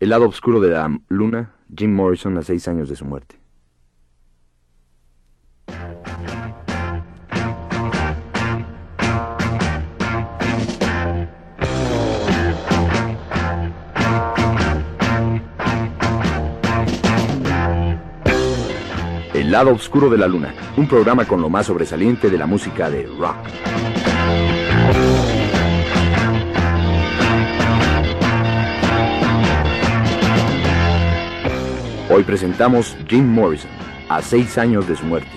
El lado oscuro de la luna, Jim Morrison a seis años de su muerte. El lado oscuro de la luna, un programa con lo más sobresaliente de la música de rock. Hoy presentamos Jim Morrison, a seis años de su muerte.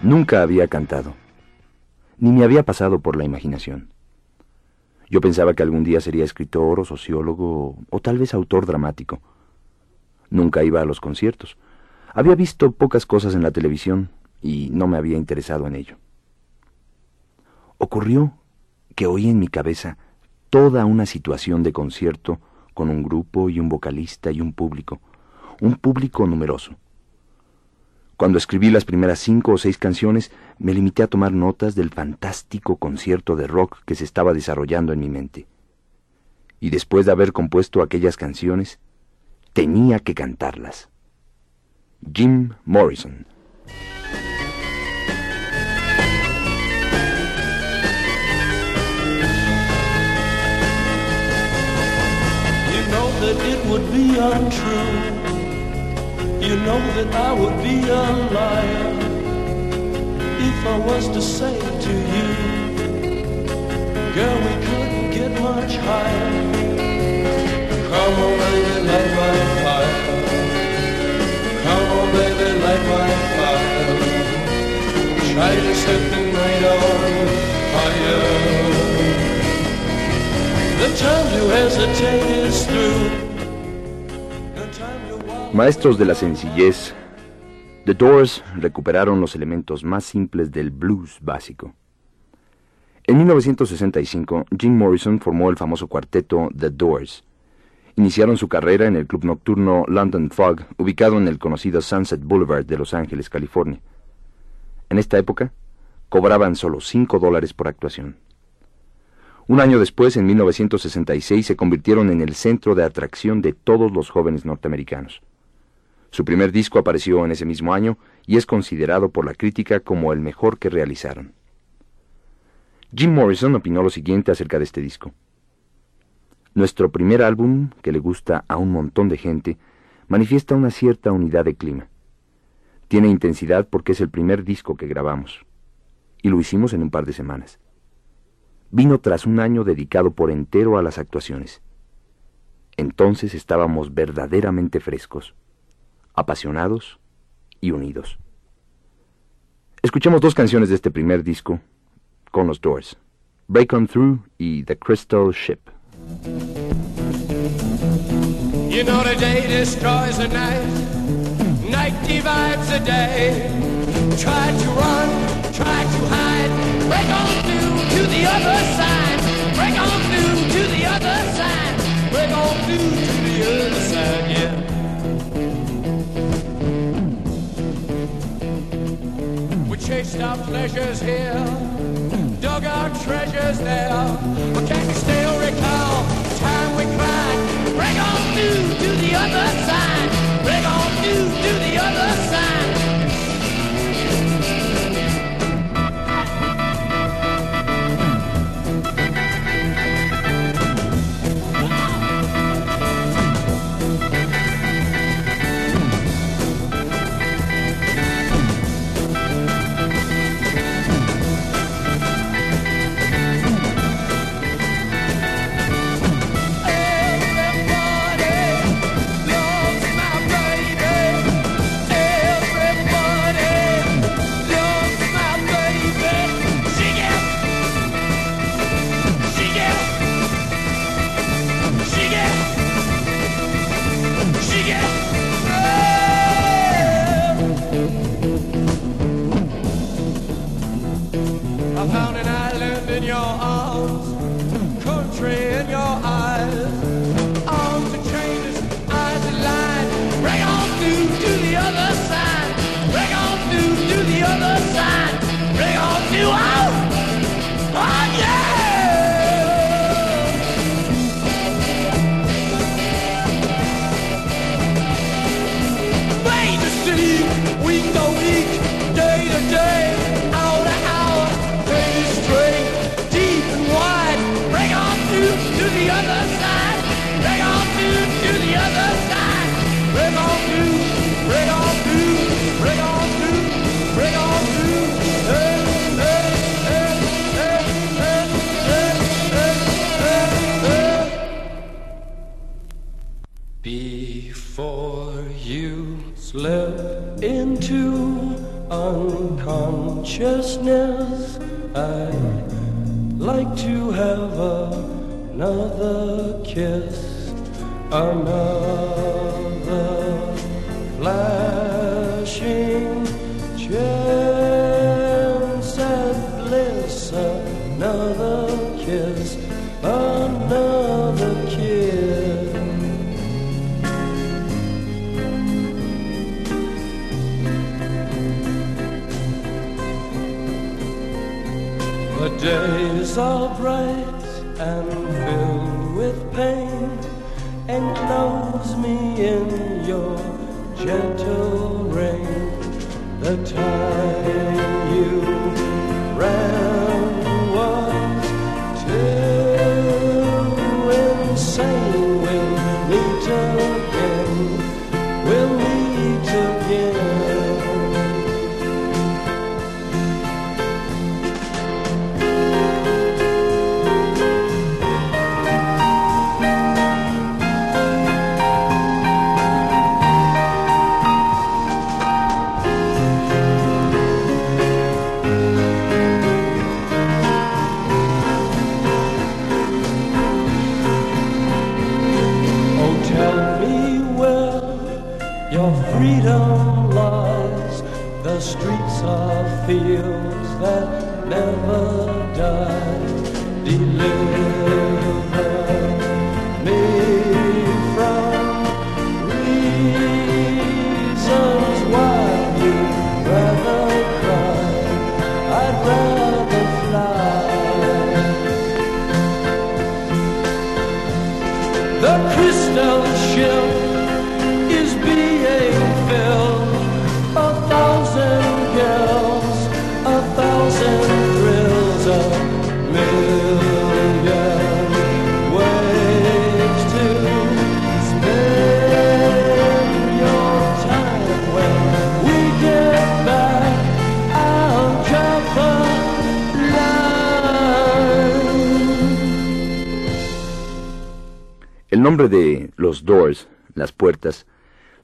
Nunca había cantado, ni me había pasado por la imaginación. Yo pensaba que algún día sería escritor o sociólogo o tal vez autor dramático. Nunca iba a los conciertos. Había visto pocas cosas en la televisión y no me había interesado en ello. Ocurrió que oí en mi cabeza toda una situación de concierto con un grupo y un vocalista y un público, un público numeroso. Cuando escribí las primeras cinco o seis canciones, me limité a tomar notas del fantástico concierto de rock que se estaba desarrollando en mi mente. Y después de haber compuesto aquellas canciones, tenía que cantarlas. Jim Morrison. You know that it would be untrue you know that I would be a liar if I was to say to you, girl, we couldn't get much higher. Come on, baby, light my fire. The. Maestros de la sencillez, The Doors recuperaron los elementos más simples del blues básico. En 1965, Jim Morrison formó el famoso cuarteto The Doors. Iniciaron su carrera en el club nocturno London Fog, ubicado en el conocido Sunset Boulevard de Los Ángeles, California. En esta época, cobraban solo 5 dólares por actuación. Un año después, en 1966, se convirtieron en el centro de atracción de todos los jóvenes norteamericanos. Su primer disco apareció en ese mismo año y es considerado por la crítica como el mejor que realizaron. Jim Morrison opinó lo siguiente acerca de este disco. Nuestro primer álbum, que le gusta a un montón de gente, manifiesta una cierta unidad de clima. Tiene intensidad porque es el primer disco que grabamos. Y lo hicimos en un par de semanas. Vino tras un año dedicado por entero a las actuaciones. Entonces estábamos verdaderamente frescos apasionados y unidos. Escuchemos dos canciones de este primer disco con los Doors, Break On Through y The Crystal Ship. You know the day destroys the night, night divides the day. Try to run, try to hide, break on through to the other side, break on through to the other side, break on through to the other side, yeah. We chased our pleasures here, dug our treasures there. But can you still recall the time we cried? Bring on through to the other side. Unconsciousness, I'd like to have another kiss, another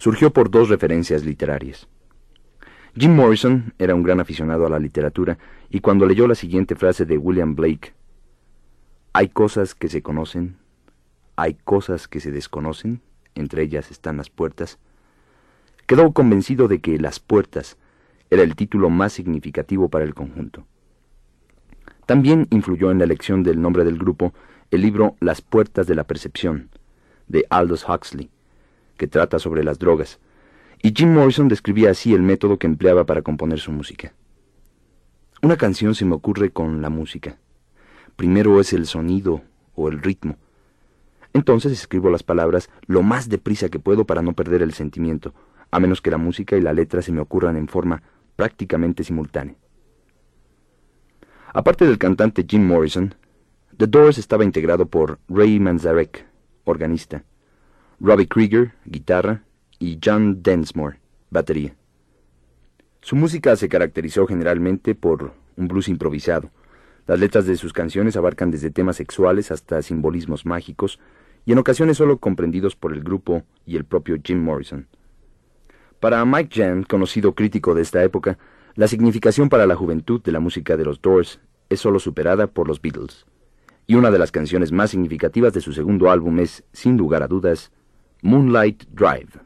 surgió por dos referencias literarias. Jim Morrison era un gran aficionado a la literatura y cuando leyó la siguiente frase de William Blake, hay cosas que se conocen, hay cosas que se desconocen, entre ellas están las puertas, quedó convencido de que Las puertas era el título más significativo para el conjunto. También influyó en la elección del nombre del grupo el libro Las puertas de la percepción, de Aldous Huxley, que trata sobre las drogas, y Jim Morrison describía así el método que empleaba para componer su música. Una canción se me ocurre con la música. Primero es el sonido o el ritmo. Entonces escribo las palabras lo más deprisa que puedo para no perder el sentimiento, a menos que la música y la letra se me ocurran en forma prácticamente simultánea. Aparte del cantante Jim Morrison, The Doors estaba integrado por Ray Manzarek, organista, Robbie Krieger, guitarra, y John Densmore, batería. Su música se caracterizó generalmente por un blues improvisado. Las letras de sus canciones abarcan desde temas sexuales hasta simbolismos mágicos, y en ocasiones solo comprendidos por el grupo y el propio Jim Morrison. Para Mike Jan, conocido crítico de esta época, la significación para la juventud de la música de los Doors es solo superada por los Beatles. Y una de las canciones más significativas de su segundo álbum es, sin lugar a dudas, Moonlight Drive.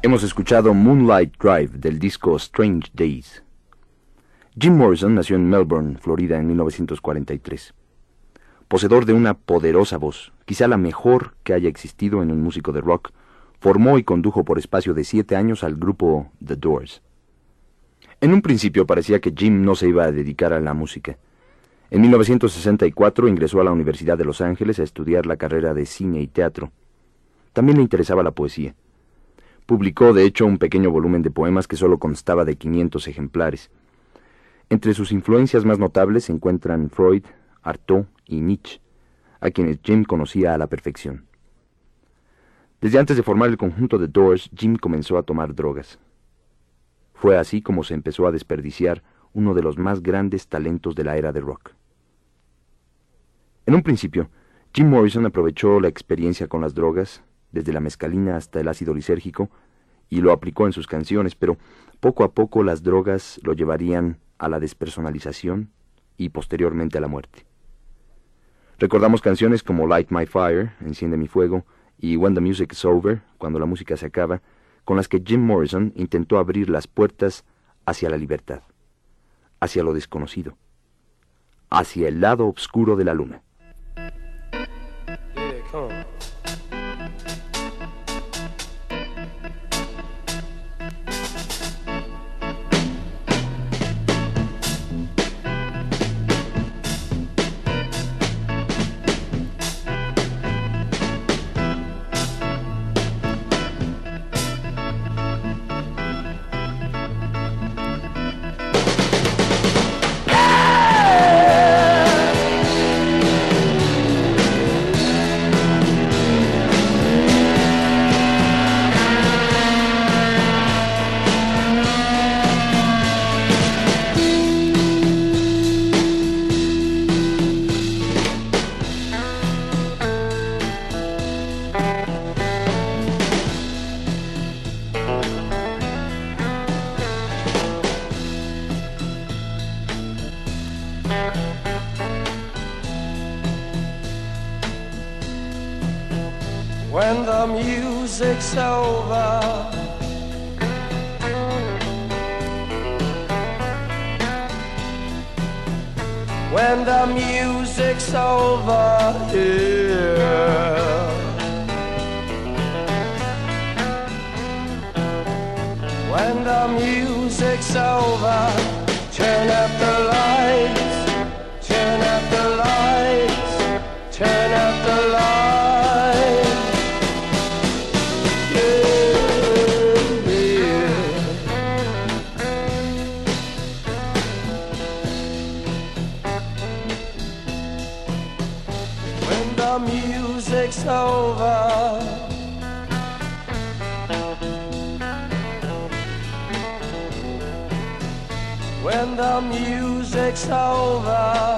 Hemos escuchado Moonlight Drive del disco Strange Days. Jim Morrison nació en Melbourne, Florida, en 1943. Poseedor de una poderosa voz, quizá la mejor que haya existido en un músico de rock, formó y condujo por espacio de siete años al grupo The Doors. En un principio parecía que Jim no se iba a dedicar a la música. En 1964 ingresó a la Universidad de Los Ángeles a estudiar la carrera de cine y teatro. También le interesaba la poesía. Publicó, de hecho, un pequeño volumen de poemas que solo constaba de 500 ejemplares. Entre sus influencias más notables se encuentran Freud, Artaud y Nietzsche, a quienes Jim conocía a la perfección. Desde antes de formar el conjunto de Doors, Jim comenzó a tomar drogas. Fue así como se empezó a desperdiciar uno de los más grandes talentos de la era de rock. En un principio, Jim Morrison aprovechó la experiencia con las drogas desde la mescalina hasta el ácido lisérgico, y lo aplicó en sus canciones, pero poco a poco las drogas lo llevarían a la despersonalización y posteriormente a la muerte. Recordamos canciones como Light My Fire, Enciende mi fuego, y When the Music is Over, cuando la música se acaba, con las que Jim Morrison intentó abrir las puertas hacia la libertad, hacia lo desconocido, hacia el lado oscuro de la luna. Music's over, over.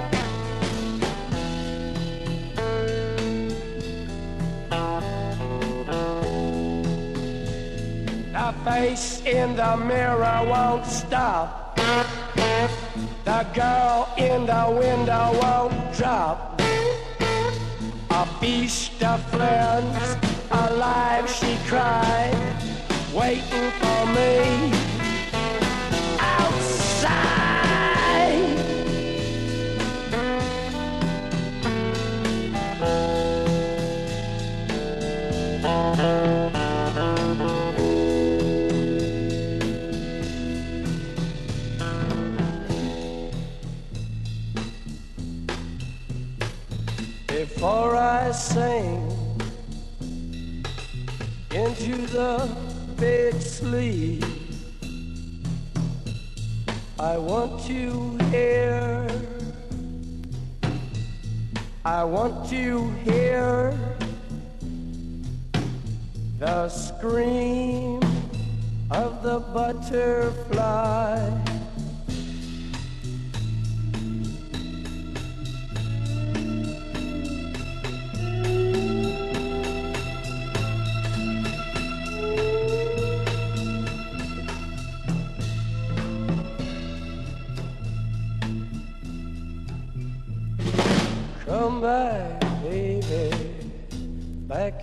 Face in the mirror won't stop. The girl in the window won't drop. A beast of friends, alive she cried, waiting for me outside. Before I sing into the big sleep, I want to hear. I want to hear the scream of the butterfly.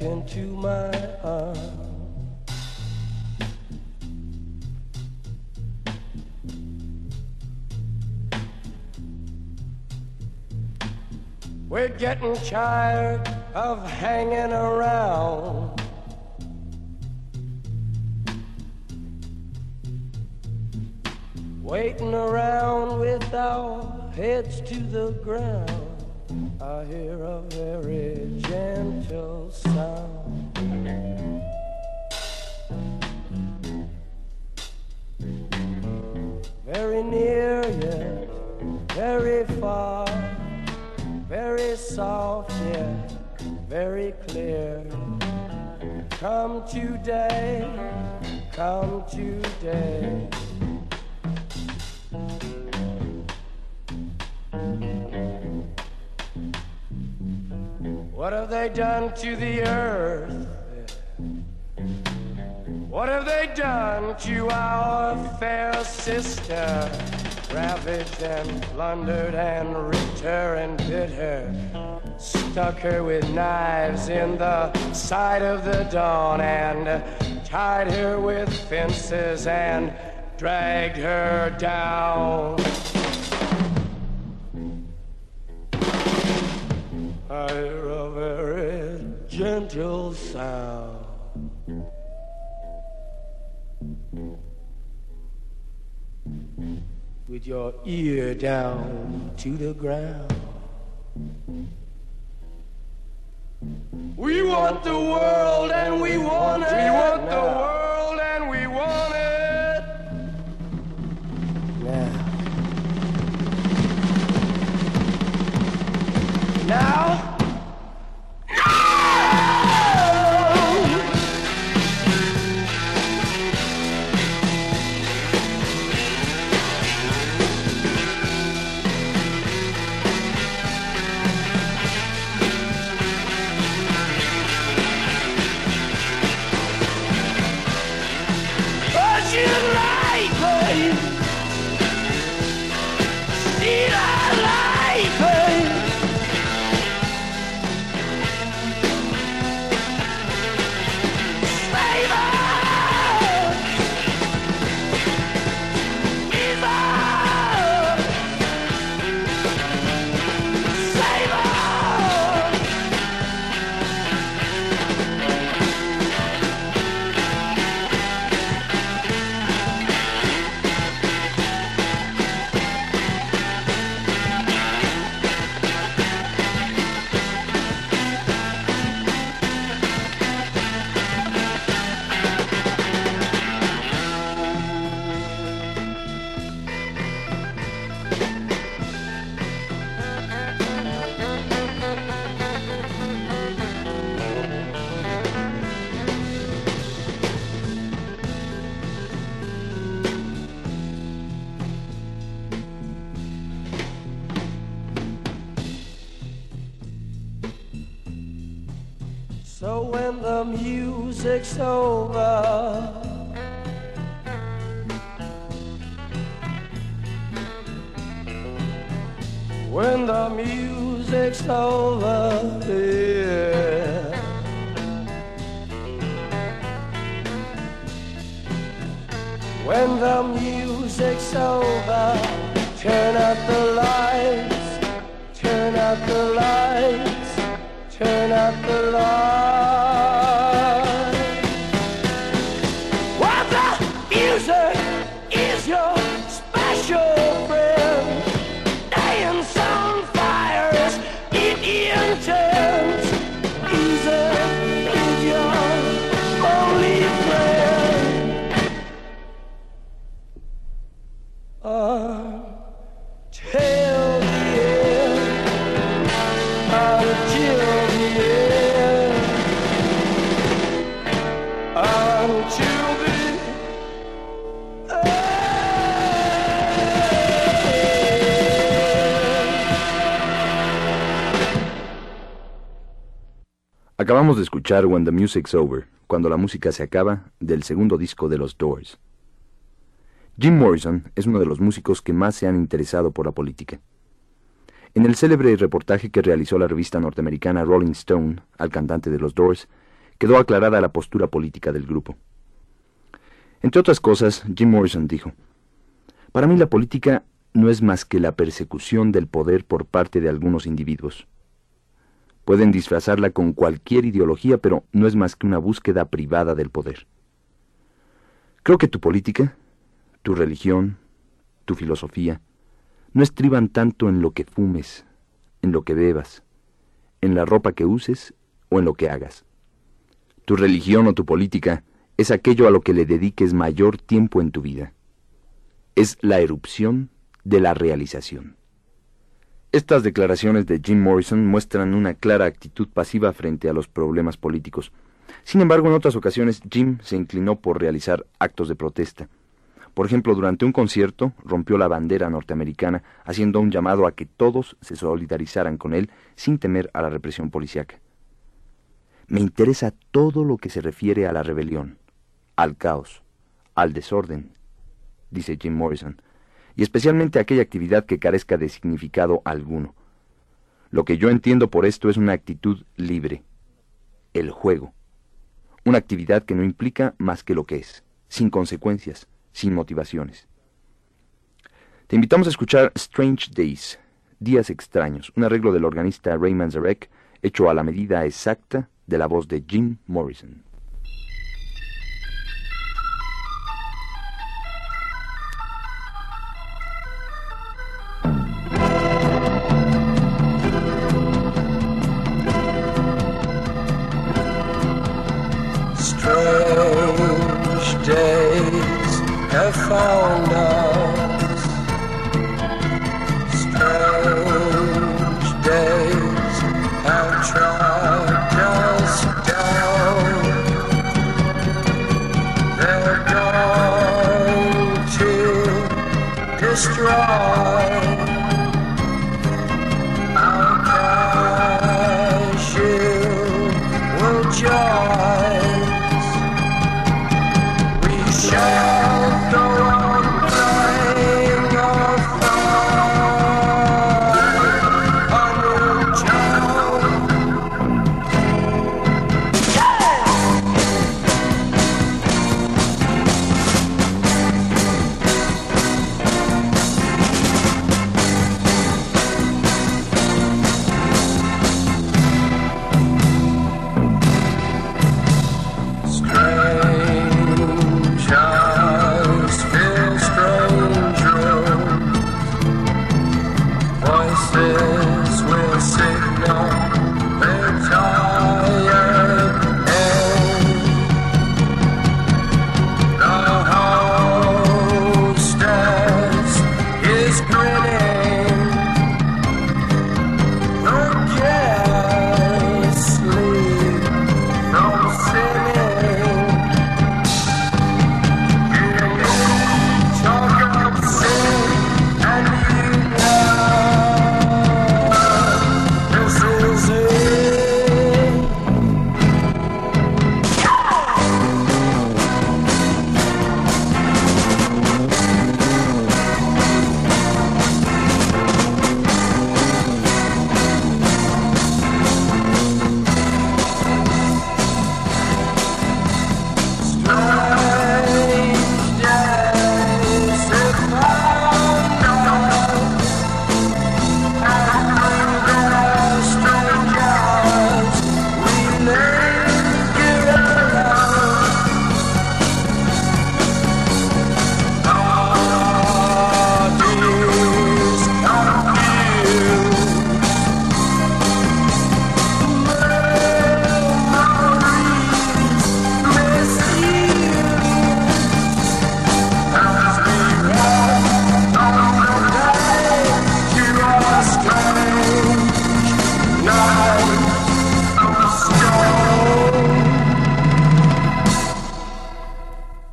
into my arms. We're getting tired of hanging around. Waiting around with our heads to the ground. I hear a very gentle sound. Very near yet very far, very soft yet very clear. Come today, come today. What have they done to the earth? What have they done to our fair sister? Ravaged and plundered and ripped her and bit her. Stuck her with knives in the side of the dawn and tied her with fences and dragged her down. Gentle sound. With your ear down to the ground. We want the world and we want it. We want the world you. Music's over, when the music's over, yeah. When the music's over, turn out the lights, turn out the lights, turn out the lights. Acabamos de escuchar When the Music's Over, cuando la música se acaba, del segundo disco de los Doors. Jim Morrison es uno de los músicos que más se han interesado por la política. En el célebre reportaje que realizó la revista norteamericana Rolling Stone al cantante de los Doors, quedó aclarada la postura política del grupo. Entre otras cosas, Jim Morrison dijo, Para mí la política no es más que la persecución del poder por parte de algunos individuos. Pueden disfrazarla con cualquier ideología, pero no es más que una búsqueda privada del poder. Creo que tu política, tu religión, tu filosofía, no estriban tanto en lo que fumes, en lo que bebas, en la ropa que uses o en lo que hagas. Tu religión o tu política es aquello a lo que le dediques mayor tiempo en tu vida. Es la erupción de la realización. Estas declaraciones de Jim Morrison muestran una clara actitud pasiva frente a los problemas políticos. Sin embargo, en otras ocasiones Jim se inclinó por realizar actos de protesta. Por ejemplo, durante un concierto rompió la bandera norteamericana, haciendo un llamado a que todos se solidarizaran con él sin temer a la represión policiaca. Me interesa todo lo que se refiere a la rebelión, al caos, al desorden, dice Jim Morrison, y especialmente aquella actividad que carezca de significado alguno. Lo que yo entiendo por esto es una actitud libre, el juego, una actividad que no implica más que lo que es, sin consecuencias, sin motivaciones. Te invitamos a escuchar Strange Days, Días Extraños, un arreglo del organista Ray Manzarek, hecho a la medida exacta de la voz de Jim Morrison.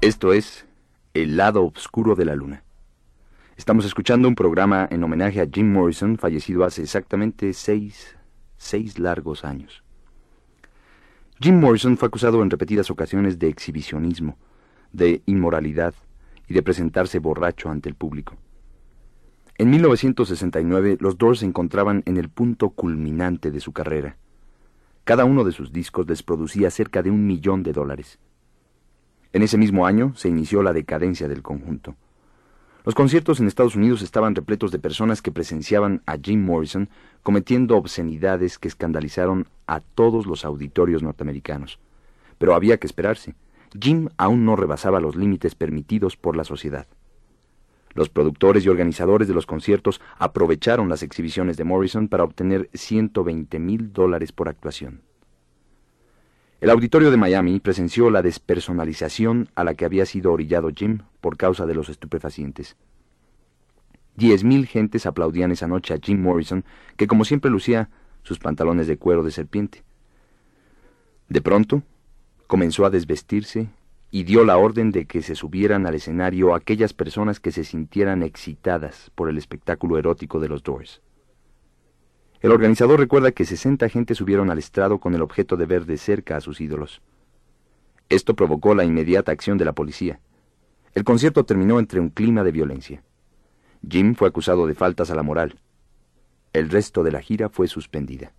Esto es El lado oscuro de la luna. Estamos escuchando un programa en homenaje a Jim Morrison, fallecido hace exactamente seis, seis largos años. Jim Morrison fue acusado en repetidas ocasiones de exhibicionismo, de inmoralidad y de presentarse borracho ante el público. En 1969 los Doors se encontraban en el punto culminante de su carrera. Cada uno de sus discos les producía cerca de un millón de dólares. En ese mismo año se inició la decadencia del conjunto. Los conciertos en Estados Unidos estaban repletos de personas que presenciaban a Jim Morrison cometiendo obscenidades que escandalizaron a todos los auditorios norteamericanos. Pero había que esperarse. Jim aún no rebasaba los límites permitidos por la sociedad. Los productores y organizadores de los conciertos aprovecharon las exhibiciones de Morrison para obtener 120 mil dólares por actuación. El auditorio de Miami presenció la despersonalización a la que había sido orillado Jim por causa de los estupefacientes. Diez mil gentes aplaudían esa noche a Jim Morrison, que como siempre lucía sus pantalones de cuero de serpiente. De pronto, comenzó a desvestirse y dio la orden de que se subieran al escenario aquellas personas que se sintieran excitadas por el espectáculo erótico de los Doors. El organizador recuerda que 60 gentes subieron al estrado con el objeto de ver de cerca a sus ídolos. Esto provocó la inmediata acción de la policía. El concierto terminó entre un clima de violencia. Jim fue acusado de faltas a la moral. El resto de la gira fue suspendida.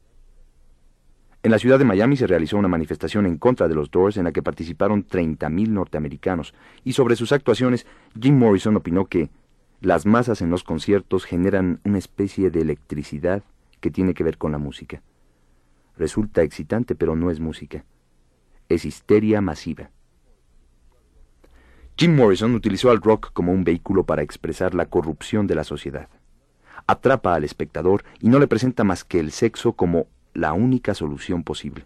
En la ciudad de Miami se realizó una manifestación en contra de los Doors en la que participaron 30.000 norteamericanos, y sobre sus actuaciones, Jim Morrison opinó que las masas en los conciertos generan una especie de electricidad que tiene que ver con la música. Resulta excitante, pero no es música. Es histeria masiva. Jim Morrison utilizó al rock como un vehículo para expresar la corrupción de la sociedad. Atrapa al espectador y no le presenta más que el sexo como la única solución posible.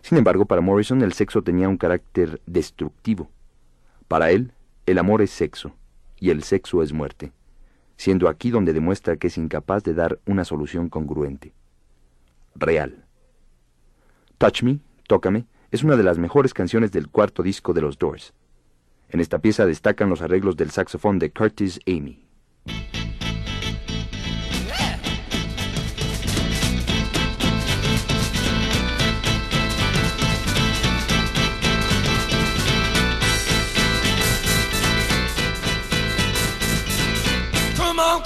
Sin embargo, para Morrison el sexo tenía un carácter destructivo. Para él, el amor es sexo y el sexo es muerte siendo aquí donde demuestra que es incapaz de dar una solución congruente. Real. Touch Me, Tócame, es una de las mejores canciones del cuarto disco de los Doors. En esta pieza destacan los arreglos del saxofón de Curtis Amy.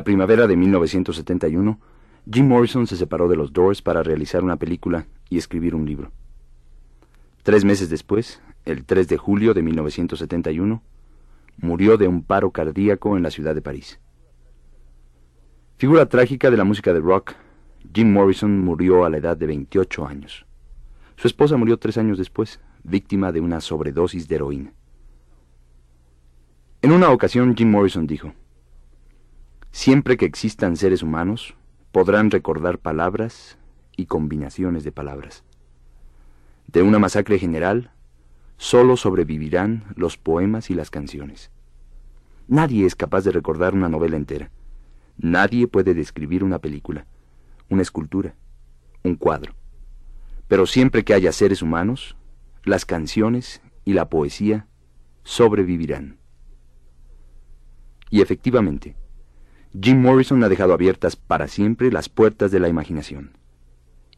la primavera de 1971, Jim Morrison se separó de los Doors para realizar una película y escribir un libro. Tres meses después, el 3 de julio de 1971, murió de un paro cardíaco en la ciudad de París. Figura trágica de la música de rock, Jim Morrison murió a la edad de 28 años. Su esposa murió tres años después, víctima de una sobredosis de heroína. En una ocasión Jim Morrison dijo, Siempre que existan seres humanos, podrán recordar palabras y combinaciones de palabras. De una masacre general, solo sobrevivirán los poemas y las canciones. Nadie es capaz de recordar una novela entera. Nadie puede describir una película, una escultura, un cuadro. Pero siempre que haya seres humanos, las canciones y la poesía sobrevivirán. Y efectivamente, Jim Morrison ha dejado abiertas para siempre las puertas de la imaginación.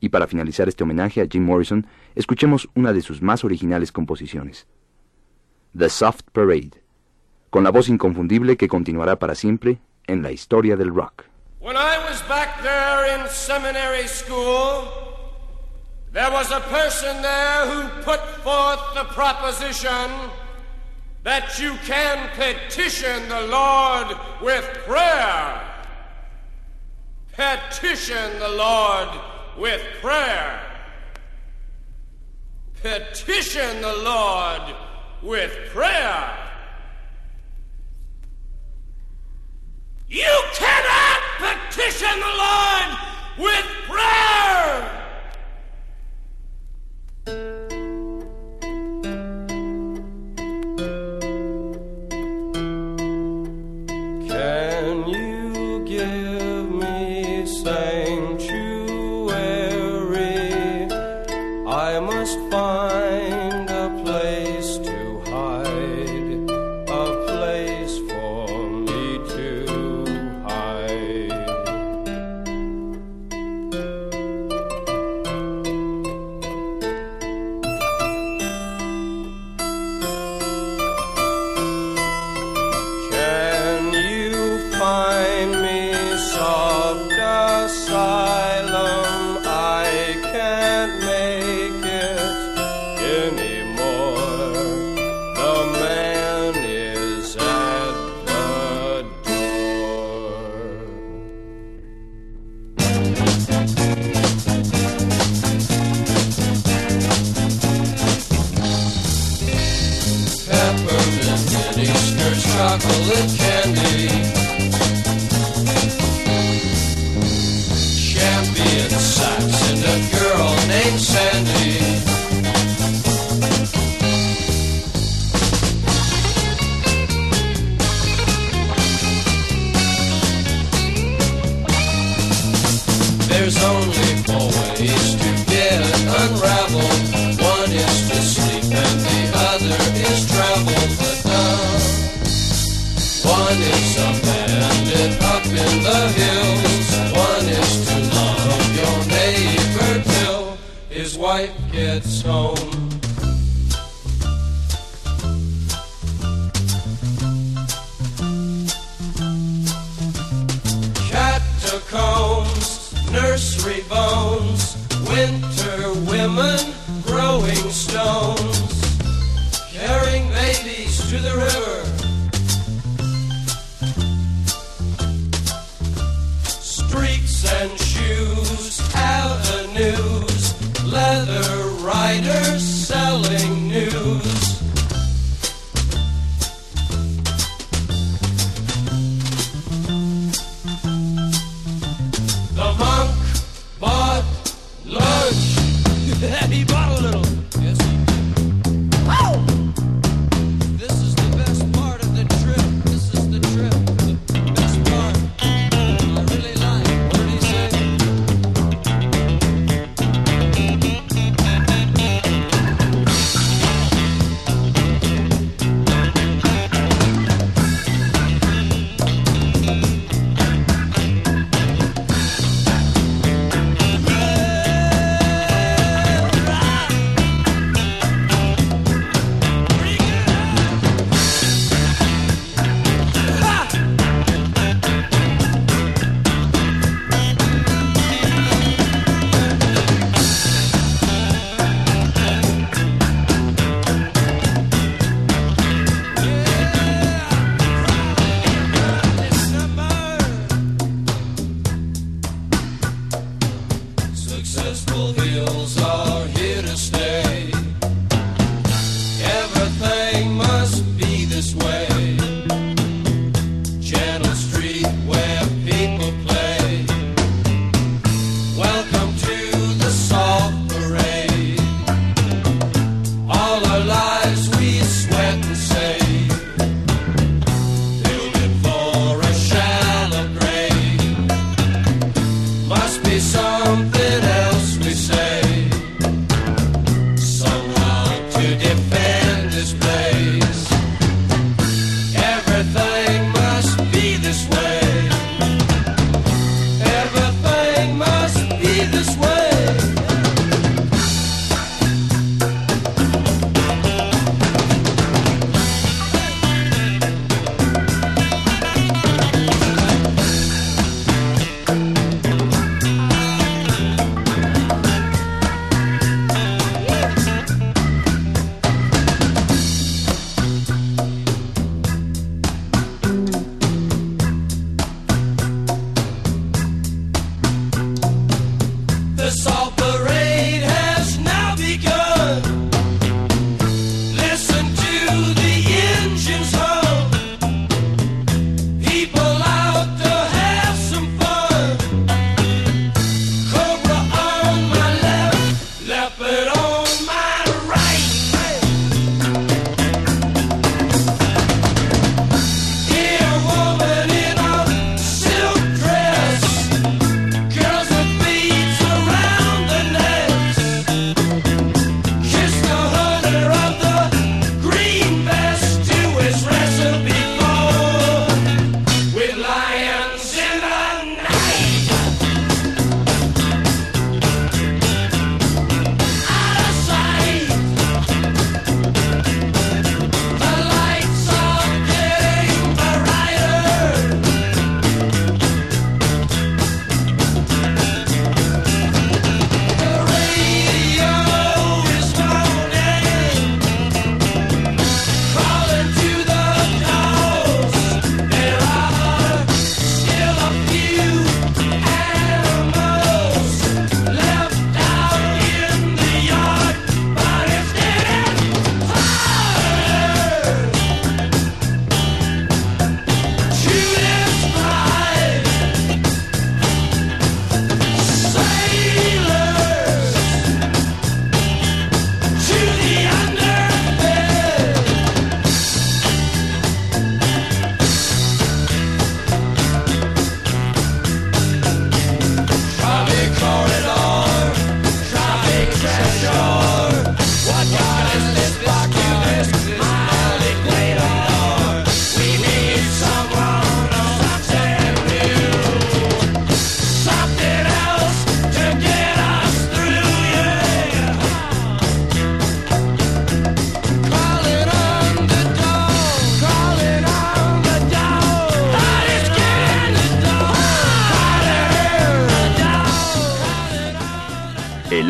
Y para finalizar este homenaje a Jim Morrison, escuchemos una de sus más originales composiciones, The Soft Parade, con la voz inconfundible que continuará para siempre en la historia del rock. When I was back there in seminary school, there was a person there who put forth the proposition that you can petition the Lord with prayer. Petition the Lord with prayer. Petition the Lord with prayer. You cannot petition the Lord with prayer.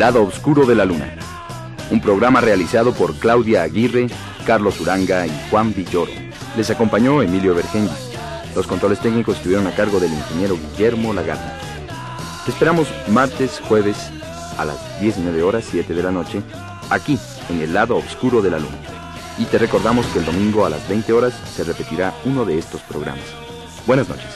Lado oscuro de la luna. Un programa realizado por Claudia Aguirre, Carlos Uranga y Juan Villoro. Les acompañó Emilio Vergengi. Los controles técnicos estuvieron a cargo del ingeniero Guillermo Lagarde. Te esperamos martes, jueves a las 19 horas 7 de la noche, aquí en el lado oscuro de la luna. Y te recordamos que el domingo a las 20 horas se repetirá uno de estos programas. Buenas noches.